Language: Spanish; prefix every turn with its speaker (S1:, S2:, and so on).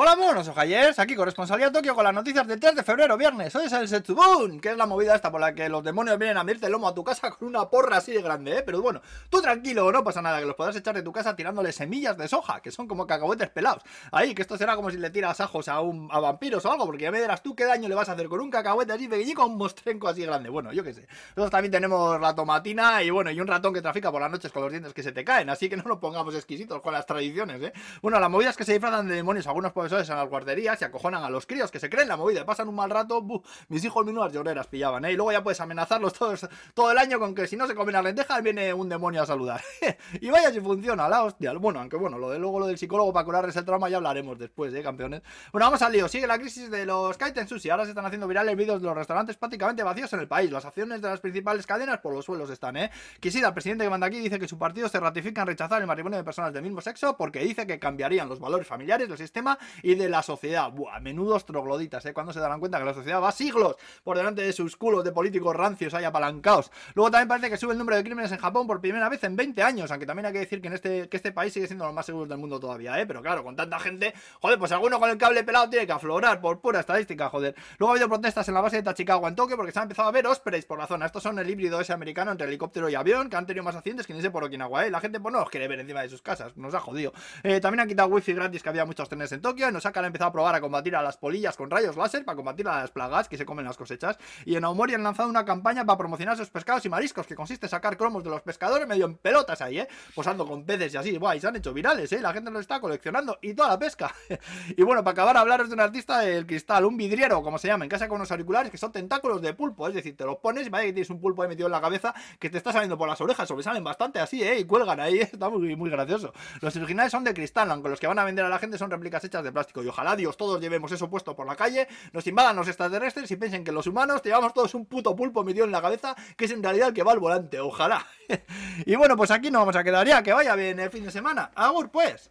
S1: Hola monos ojayers, aquí corresponsalía Tokio con las noticias del 3 de febrero, viernes. Hoy es el Setsubun, que es la movida esta por la que los demonios vienen a mirarte el lomo a tu casa con una porra así de grande, ¿eh? Pero bueno, tú tranquilo, no pasa nada, que los podrás echar de tu casa tirándole semillas de soja, que son como cacahuetes pelados. Ahí, que esto será como si le tiras ajos a, un, a vampiros o algo, porque ya me dirás tú qué daño le vas a hacer con un cacahuete así pequeñico a un mostrenco así grande. Bueno, yo qué sé. Nosotros también tenemos la tomatina y bueno, y un ratón que trafica por las noches con los dientes que se te caen, así que no nos pongamos exquisitos con las tradiciones, ¿eh? Bueno, la movida es que se disfrazan de demonios algunos profesores en las guarderías se acojonan a los críos que se creen la movida, pasan un mal rato, mis hijos minuas lloreras pillaban, ¿eh? Y luego ya puedes amenazarlos todos, todo el año con que si no se comen las lentejas viene un demonio a saludar. y vaya si funciona, la hostia. Bueno, aunque bueno, lo de luego lo del psicólogo para curarles el trauma ya hablaremos después, ¿eh, campeones? Bueno, vamos al lío. Sigue la crisis de los kaiten sushi. Ahora se están haciendo virales vídeos de los restaurantes prácticamente vacíos en el país. Las acciones de las principales cadenas por los suelos están, ¿eh? Kishida, el presidente que manda aquí, dice que su partido se ratifica en rechazar el matrimonio de personas del mismo sexo porque dice que cambiarían los valores familiares del sistema y de la sociedad. Buah, menudo trogloditas, ¿eh? Cuando se darán cuenta que la sociedad va siglos por delante de sus culos de políticos rancios ahí apalancados. Luego también parece que sube el número de crímenes en Japón por primera vez en 20 años, aunque también hay que decir que en este, que este país sigue siendo los más seguros del mundo todavía, ¿eh? Pero claro, con tanta gente, joder, pues alguno con el cable pelado tiene que aflorar por pura estadística, joder. Luego ha habido protestas en la base de Tachikawa en Tokio porque se han empezado a ver Ospreys por la zona. Estos son el híbrido ese americano entre helicóptero y avión que han tenido más accidentes que ni sé por Okinawa, ¿eh? La gente pues no los quiere ver encima de sus casas, nos ha jodido. Eh, también han quitado wifi gratis que había muchos trenes en Tokio y nos han empezado a probar a combatir a las polillas con rayos láser para combatir las plagas que se comen las cosechas. Y en Aomori han lanzado una campaña para promocionar sus pescados y mariscos, que consiste en sacar cromos de los pescadores medio en pelotas ahí, ¿eh? Posando con peces y así. Buah, y se han hecho virales, ¿eh? La gente los está coleccionando y toda la pesca. y bueno, para acabar, hablaros de un artista del cristal, un vidriero, como se llama, en casa con unos auriculares que son tentáculos de pulpo. Es decir, te los pones y vaya que tienes un pulpo ahí metido en la cabeza que te está saliendo por las orejas, sobresalen bastante así, ¿eh? Y cuelgan ahí, está muy, muy gracioso. Los originales son de cristal, aunque los que van a vender a la gente son réplicas hechas de plástico. Y ojalá, Dios, todos llevemos eso puesto por la calle, nos invadan los extraterrestres y piensen que los humanos llevamos todos un puto pulpo metido en la cabeza, que es en realidad el que va al volante, ojalá. y bueno, pues aquí nos vamos a quedar ya, que vaya bien el fin de semana. Agur pues.